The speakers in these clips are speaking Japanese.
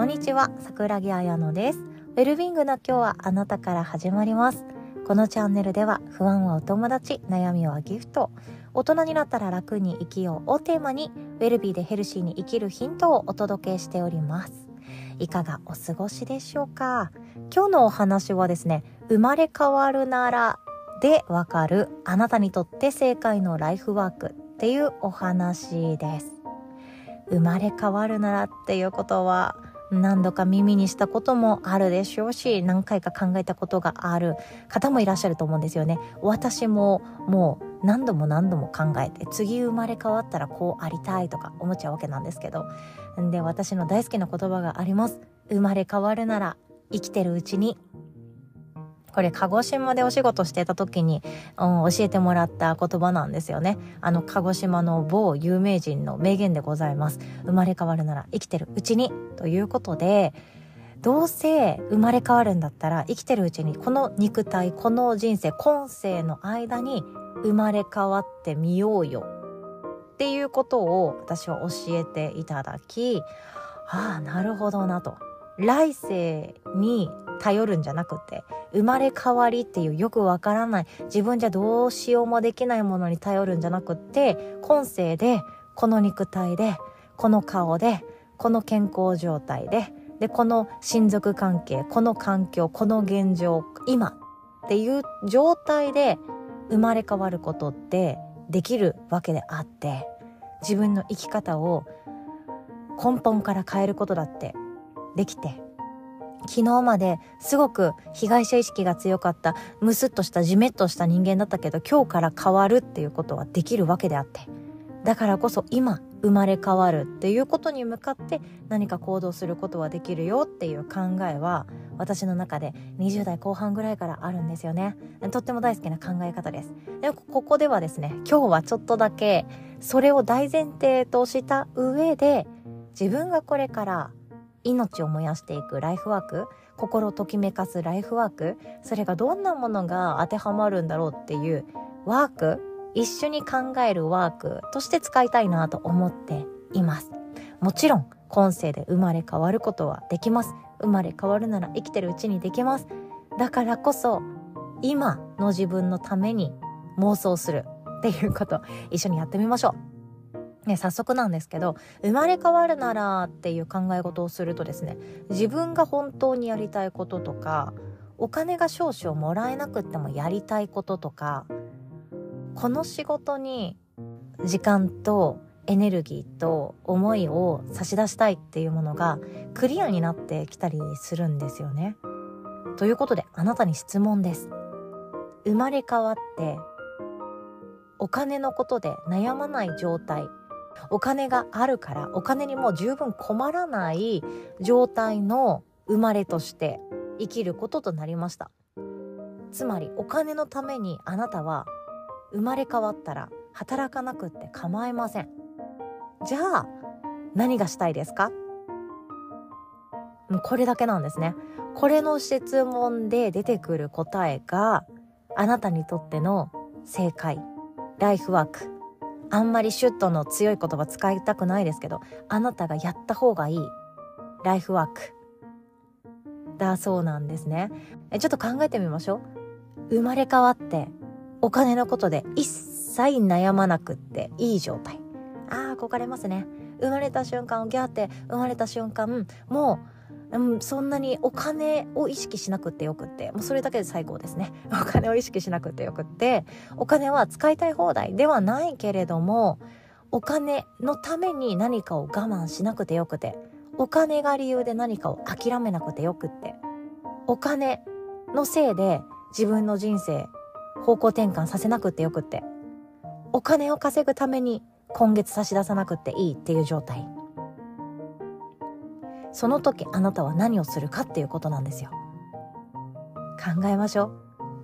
こんにちは桜木彩乃です。ウェルビングの今日はあなたから始まります。このチャンネルでは不安はお友達悩みはギフト。大人になったら楽に生きようをテーマにウェルビーでヘルシーに生きるヒントをお届けしております。いかがお過ごしでしょうか？今日のお話はですね生まれ変わるならでわかるあなたにとって正解のライフワークっていうお話です。生まれ変わるならっていうことは何度か耳にしたこともあるでしょうし何回か考えたことがある方もいらっしゃると思うんですよね。私ももう何度も何度も考えて次生まれ変わったらこうありたいとか思っちゃうわけなんですけど。で私の大好きな言葉があります。生まれ変わるなら生きてるうちにこれ鹿児島でお仕事してた時に、うん、教えてもらった言葉なんですよね。あの鹿児島の某有名人の名言でございます。生まれ変わるなら生きてるうちにということで、どうせ生まれ変わるんだったら生きてるうちにこの肉体、この人生、今世の間に生まれ変わってみようよっていうことを私は教えていただき、ああ、なるほどなと。来世に頼るんじゃなくて生まれ変わりっていうよくわからない自分じゃどうしようもできないものに頼るんじゃなくって今世でこの肉体でこの顔でこの健康状態ででこの親族関係この環境この現状今っていう状態で生まれ変わることってできるわけであって自分の生き方を根本から変えることだってできて昨日まですごく被害者意識が強かったムスッとしたジメッとした人間だったけど今日から変わるっていうことはできるわけであってだからこそ今生まれ変わるっていうことに向かって何か行動することはできるよっていう考えは私の中で20代後半ぐらいからあるんですよね。とっても大好きな考え方です。でここではですね今日はちょっとだけそれを大前提とした上で自分がこれから命を燃やしていくライフワーク心ときめかすライフワークそれがどんなものが当てはまるんだろうっていうワーク一緒に考えるワークとして使いたいなと思っています。もちろん今世で生まれ変わることはできます。生まれ変わるなら生きてるうちにできます。だからこそ今の自分のために妄想するっていうこと一緒にやってみましょう。ね、早速なんですけど生まれ変わるならっていう考え事をするとですね自分が本当にやりたいこととかお金が少々もらえなくてもやりたいこととかこの仕事に時間とエネルギーと思いを差し出したいっていうものがクリアになってきたりするんですよね。ということであなたに質問です。生まれ変わってお金のことで悩まない状態お金があるからお金にもう十分困らない状態の生まれとして生きることとなりました。つまりお金のためにあなたは生まれ変わったら働かなくって構いません。じゃあ何がしたいですか？もうこれだけなんですね。これの質問で出てくる答えがあなたにとっての正解ライフワーク。あんまりシュッとの強い言葉使いたくないですけどあなたがやった方がいい。ライフワーク。だそうなんですね。えちょっと考えてみましょう。生まれ変わってお金のことで一切悩まなくっていい状態。ああ憧れますね。生まれた瞬間をギャーって生まれた瞬間もううん、そんなにお金を意識しなくてよくってもうそれだけで最高ですね。お金を意識しなくてよくってお金は使いたい放題ではないけれどもお金のために何かを我慢しなくてよくてお金が理由で何かを諦めなくてよくってお金のせいで自分の人生方向転換させなくてよくってお金を稼ぐために今月差し出さなくていいっていう状態。その時あなたは何をするかっていうことなんですよ。考えましょう。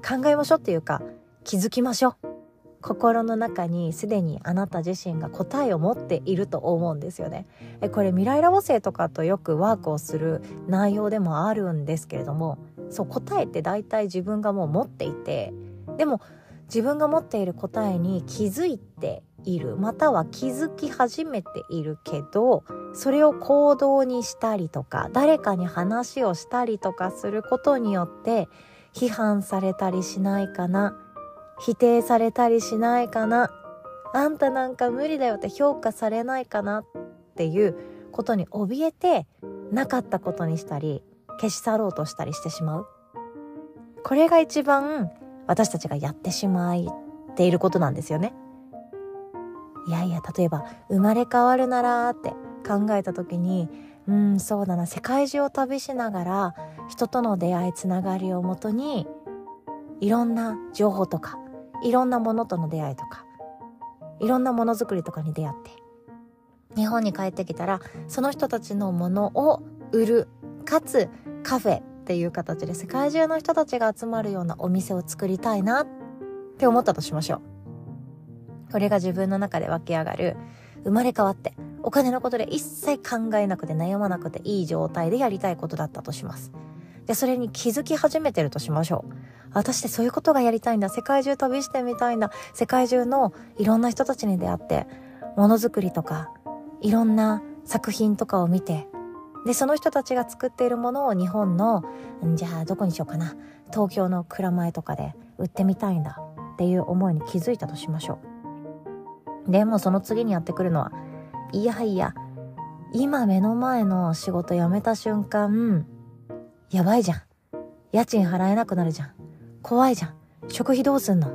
考えましょうっていうか気づきましょう。心の中にすでにあなた自身が答えを持っていると思うんですよね。えこれ未来ラボ生とかとよくワークをする内容でもあるんですけれどもそう答えって大体自分がもう持っていてでも自分が持っている答えに気づいているまたは気づき始めているけどそれを行動にしたりとか誰かに話をしたりとかすることによって批判されたりしないかな否定されたりしないかなあんたなんか無理だよって評価されないかなっていうことに怯えてなかったことにしたり消し去ろうとしたりしてしまう。これが一番私たちがやってしまっていることなんですよね。いやいや例えば生まれ変わるならって考えた時にうんそうだな世界中を旅しながら人との出会いつながりをもとにいろんな情報とかいろんなものとの出会いとかいろんなものづくりとかに出会って日本に帰ってきたらその人たちのものを売るかつカフェっていう形で世界中の人たちが集まるようなお店を作りたいなって思ったとしましょう。これが自分の中で湧き上がる生まれ変わってお金のことで一切考えなくて悩まなくていい状態でやりたいことだったとします。でそれに気づき始めてるとしましょう。私ってそういうことがやりたいんだ。世界中旅してみたいんだ。世界中のいろんな人たちに出会ってものづくりとかいろんな作品とかを見てでその人たちが作っているものを日本のじゃあどこにしようかな。東京の蔵前とかで売ってみたいんだ。っていう思いに気づいたとしましょう。でもその次にやってくるのはいやいや今目の前の仕事辞めた瞬間やばいじゃん。家賃払えなくなるじゃん。怖いじゃん。食費どうすんの？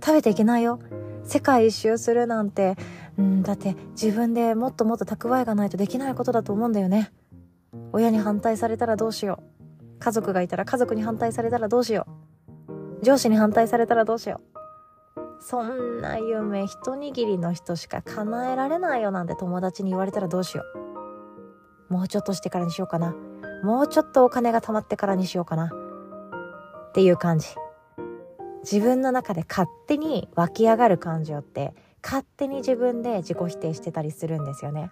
食べていけないよ。世界一周するなんて。うんだって自分でもっともっと蓄えがないとできないことだと思うんだよね。親に反対されたらどうしよう。家族がいたら家族に反対されたらどうしよう。上司に反対されたらどうしよう。そんな夢一握りの人しか叶えられないよなんて友達に言われたらどうしよう。もうちょっとしてからにしようかな。もうちょっとお金が貯まってからにしようかな。っていう感じ。自分の中で勝手に湧き上がる感情って勝手に自分で自己否定してたりするんですよね。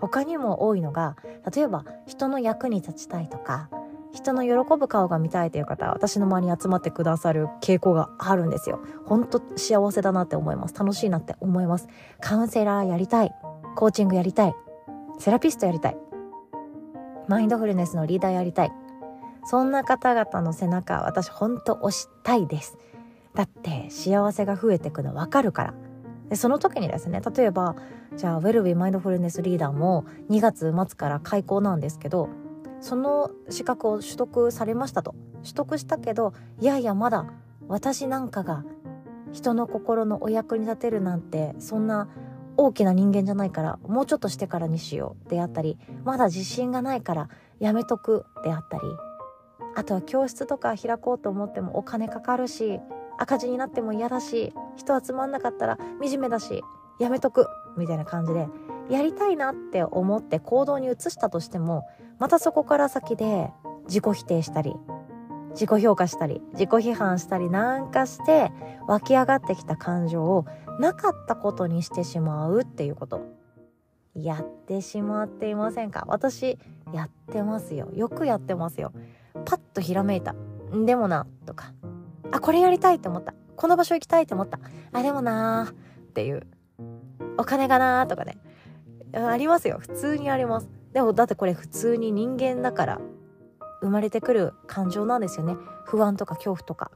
他にも多いのが例えば人の役に立ちたいとか人の喜ぶ顔が見たいという方は私の周りに集まってくださる傾向があるんですよ。本当幸せだなって思います。楽しいなって思います。カウンセラーやりたい。コーチングやりたい。セラピストやりたい。マインドフルネスのリーダーやりたい。そんな方々の背中私本当押したいです。だって幸せが増えてくの分かるから。でその時にですね例えばじゃあウェルビーマインドフルネスリーダーも2月末から開講なんですけどその資格を取得されましたと。取得したけどいやいやまだ私なんかが人の心のお役に立てるなんてそんな大きな人間じゃないからもうちょっとしてからにしようであったりまだ自信がないからやめとくであったりあとは教室とか開こうと思ってもお金かかるし赤字になっても嫌だし人集まんなかったら惨めだしやめとくみたいな感じでやりたいなって思って行動に移したとしてもまたそこから先で自己否定したり自己評価したり自己批判したりなんかして湧き上がってきた感情をなかったことにしてしまうっていうこと。やってしまっていませんか？私やってますよ。よくやってますよ。パッとひらめいた。でもなとか。あこれやりたいって思った。この場所行きたいって思った。あでもなーっていう。お金がなーとかね。ありますよ。普通にあります。でもだってこれ普通に人間だから生まれてくる感情なんですよね。不安とか恐怖とか。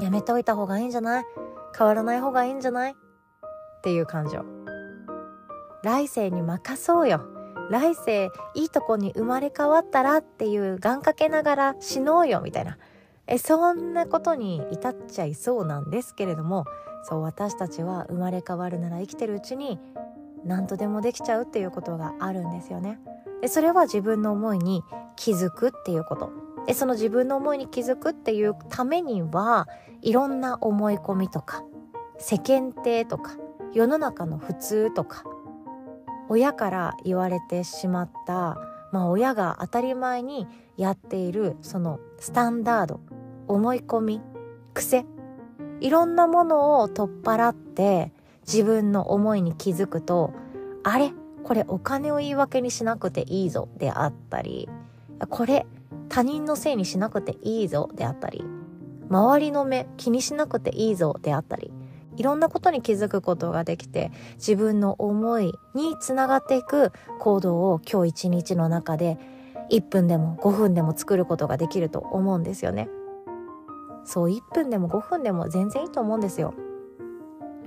やめておいた方がいいんじゃない？変わらない方がいいんじゃない？っていう感情。来世に任そうよ。来世いいとこに生まれ変わったらっていう願掛けながら死のうよみたいな。えそんなことに至っちゃいそうなんですけれどもそう私たちは生まれ変わるなら生きてるうちに何とでもできちゃうっていうことがあるんですよね。でそれは自分の思いに気づくっていうこと。でその自分の思いに気づくっていうためにはいろんな思い込みとか世間体とか世の中の普通とか親から言われてしまったまあ親が当たり前にやっているそのスタンダード思い込み癖いろんなものを取っ払って自分の思いに気づくとあれ？これお金を言い訳にしなくていいぞであったりこれ他人のせいにしなくていいぞであったり周りの目気にしなくていいぞであったりいろんなことに気づくことができて自分の思いにつながっていく行動を今日一日の中で1分でも5分でも作ることができると思うんですよね。そう1分でも5分でも全然いいと思うんですよ。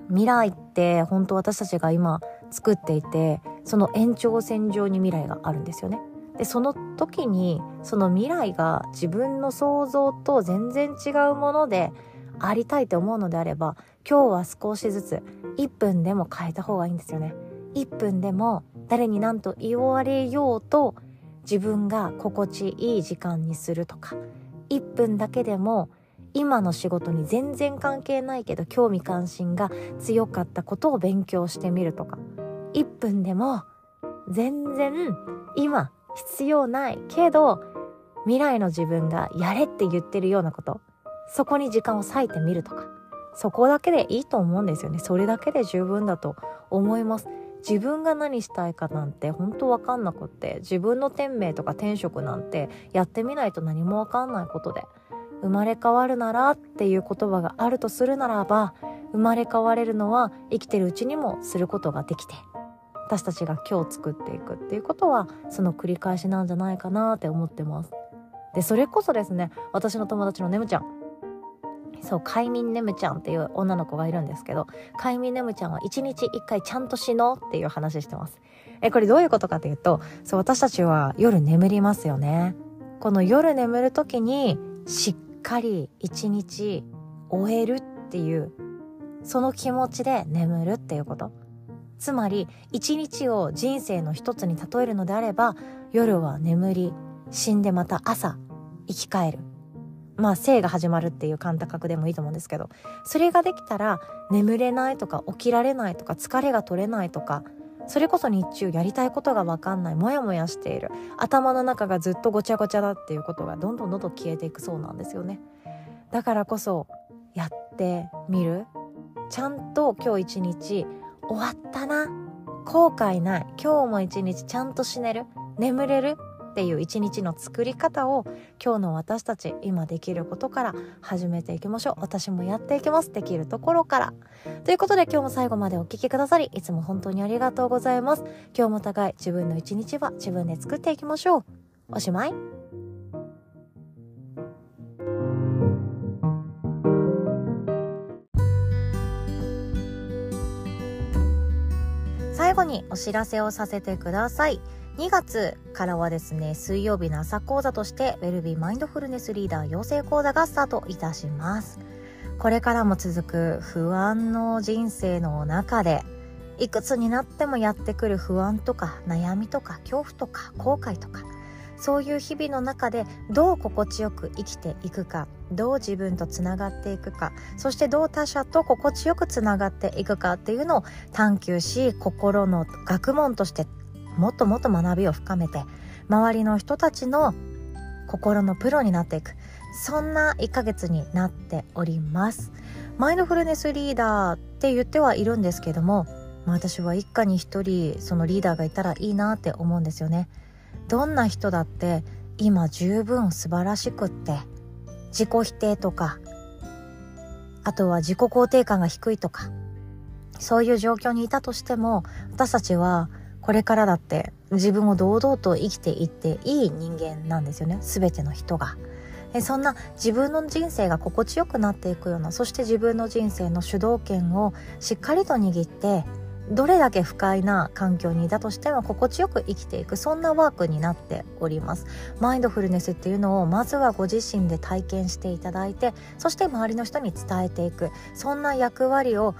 未来って本当私たちが今作っていてその延長線上に未来があるんですよね。でその時にその未来が自分の想像と全然違うものでありたいと思うのであれば今日は少しずつ1分でも変えた方がいいんですよね。1分でも誰に何と言われようと自分が心地いい時間にするとか1分だけでも今の仕事に全然関係ないけど興味関心が強かったことを勉強してみるとか。1分でも全然今必要ないけど未来の自分がやれって言ってるようなこと。そこに時間を割いてみるとか。そこだけでいいと思うんですよね。それだけで十分だと思います。自分が何したいかなんて本当わかんなくって自分の天命とか天職なんてやってみないと何もわかんないことで。生まれ変わるならっていう言葉があるとするならば生まれ変われるのは生きてるうちにもすることができて私たちが今日作っていくっていうことはその繰り返しなんじゃないかなって思ってます。でそれこそですね私の友達のねむちゃん。そう快眠ねむちゃんっていう女の子がいるんですけど快眠ねむちゃんは一日一回ちゃんと死のうっていう話してます。えこれどういうことかというとそう私たちは夜眠りますよね。この夜眠る時にしっかり一日終えるっていうその気持ちで眠るっていうこと。つまり一日を人生の一つに例えるのであれば夜は眠り死んでまた朝生き返る。まあ生が始まるっていう感覚でもいいと思うんですけど。それができたら眠れないとか起きられないとか疲れが取れないとかそれこそ日中やりたいことが分かんないモヤモヤしている。頭の中がずっとごちゃごちゃだっていうことがどんどんどんどん消えていくそうなんですよね。だからこそやってみる。ちゃんと今日一日終わったな。後悔ない。今日も一日ちゃんと死ねる。眠れる。っていう一日の作り方を今日の私たち今できることから始めていきましょう。私もやっていきます。できるところから。ということで今日も最後までお聴きくださりいつも本当にありがとうございます。今日も互い自分の一日は自分で作っていきましょう。おしまい。最後にお知らせをさせてください。2月からはですね、水曜日の朝講座として、ウェルビーマインドフルネスリーダー養成講座がスタートいたします。これからも続く不安の人生の中で、いくつになってもやってくる不安とか悩みとか恐怖とか後悔とか、そういう日々の中でどう心地よく生きていくかどう自分とつながっていくかそしてどう他者と心地よくつながっていくかっていうのを探求し心の学問としてもっともっと学びを深めて周りの人たちの心のプロになっていく。そんな1ヶ月になっております。マインドフルネスリーダーって言ってはいるんですけども、まあ、私は一家に一人そのリーダーがいたらいいなって思うんですよね。どんな人だって今十分素晴らしくって自己否定とかあとは自己肯定感が低いとかそういう状況にいたとしても私たちはこれからだって自分を堂々と生きていっていい人間なんですよね全ての人が。そんな自分の人生が心地よくなっていくようなそして自分の人生の主導権をしっかりと握ってどれだけ不快な環境にいたとしても心地よく生きていくそんなワークになっておりますマインドフルネスっていうのをまずはご自身で体験していただいてそして周りの人に伝えていくそんな役割を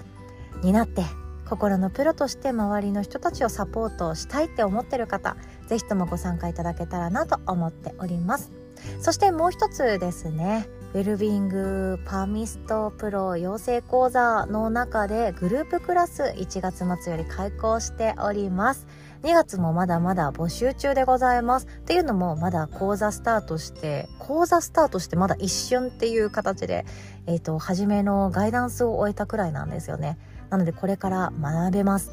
担って心のプロとして周りの人たちをサポートしたいって思ってる方是非ともご参加いただけたらなと思っておりますそしてもう一つですねウェルビングパーミストプロ養成講座の中でグループクラス1月末より開講しております。2月もまだまだ募集中でございます。っていうのもまだ講座スタートして、講座スタートしてまだ一瞬っていう形で、えっ、ー、と、初めのガイダンスを終えたくらいなんですよね。なのでこれから学べます。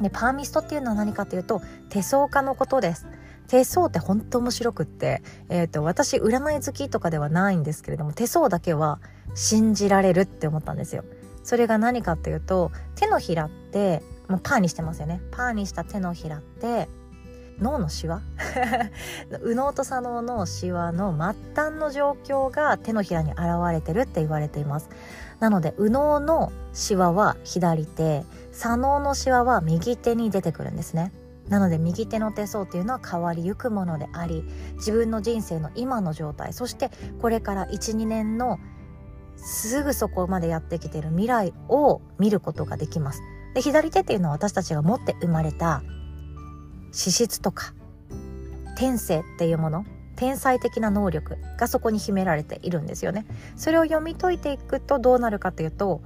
で、パーミストっていうのは何かというと、手相家のことです。手相って本当面白くって、え、ー、と、私、占い好きとかではないんですけれども、手相だけは信じられるって思ったんですよ。それが何かっていうと手のひらってもうパーにしてますよねパーにした手のひらって脳のシワ？右脳と左脳のシワの末端の状況が手のひらに現れてるって言われています。なので右脳のシワは左手左脳のシワは右手に出てくるんですね。なので右手の手相っていうのは変わりゆくものであり自分の人生の今の状態そしてこれから12年のすぐそこまでやってきている未来を見ることができます。で左手っていうのは私たちが持って生まれた資質とか天性っていうもの天才的な能力がそこに秘められているんですよね。それを読み解いていくとどうなるかというと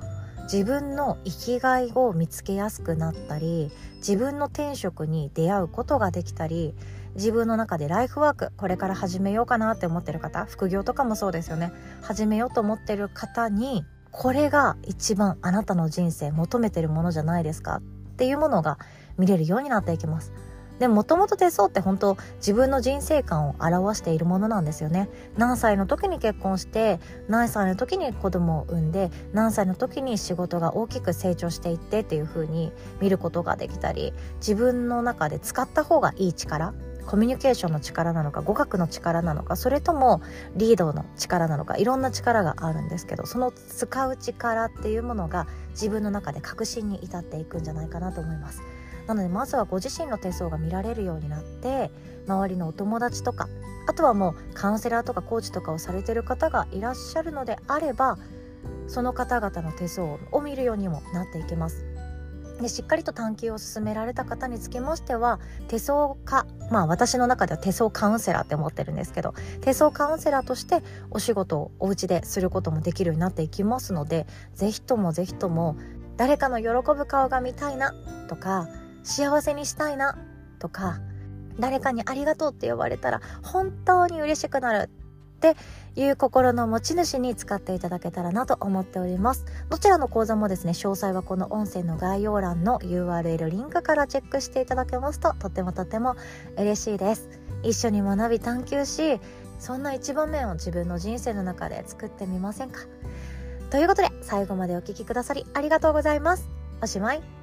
自分の生きがいを見つけやすくなったり自分の転職に出会うことができたり自分の中でライフワークこれから始めようかなって思ってる方副業とかもそうですよね。始めようと思ってる方にこれが一番あなたの人生求めてるものじゃないですかっていうものが見れるようになっていきます。でもともと手相って本当自分の人生観を表しているものなんですよね何歳の時に結婚して何歳の時に子供を産んで何歳の時に仕事が大きく成長していってっていう風に見ることができたり自分の中で使った方がいい力コミュニケーションの力なのか語学の力なのかそれともリードの力なのかいろんな力があるんですけどその使う力っていうものが自分の中で確信に至っていくんじゃないかなと思います。なのでまずはご自身の手相が見られるようになって周りのお友達とかあとはもうカウンセラーとかコーチとかをされてる方がいらっしゃるのであればその方々の手相を見るようにもなっていきます。でしっかりと探求を進められた方につきましては手相家まあ私の中では手相カウンセラーって思ってるんですけど手相カウンセラーとしてお仕事をお家ですることもできるようになっていきますので是非とも是非とも誰かの喜ぶ顔が見たいなとか幸せにしたいなとか誰かにありがとうって呼ばれたら本当に嬉しくなるっていう心の持ち主に使っていただけたらなと思っております。どちらの講座もですね詳細はこの音声の概要欄の URL リンクからチェックしていただけますととてもとても嬉しいです。一緒に学び探求しそんな一場面を自分の人生の中で作ってみませんか。ということで最後までお聴きくださりありがとうございます。おしまい。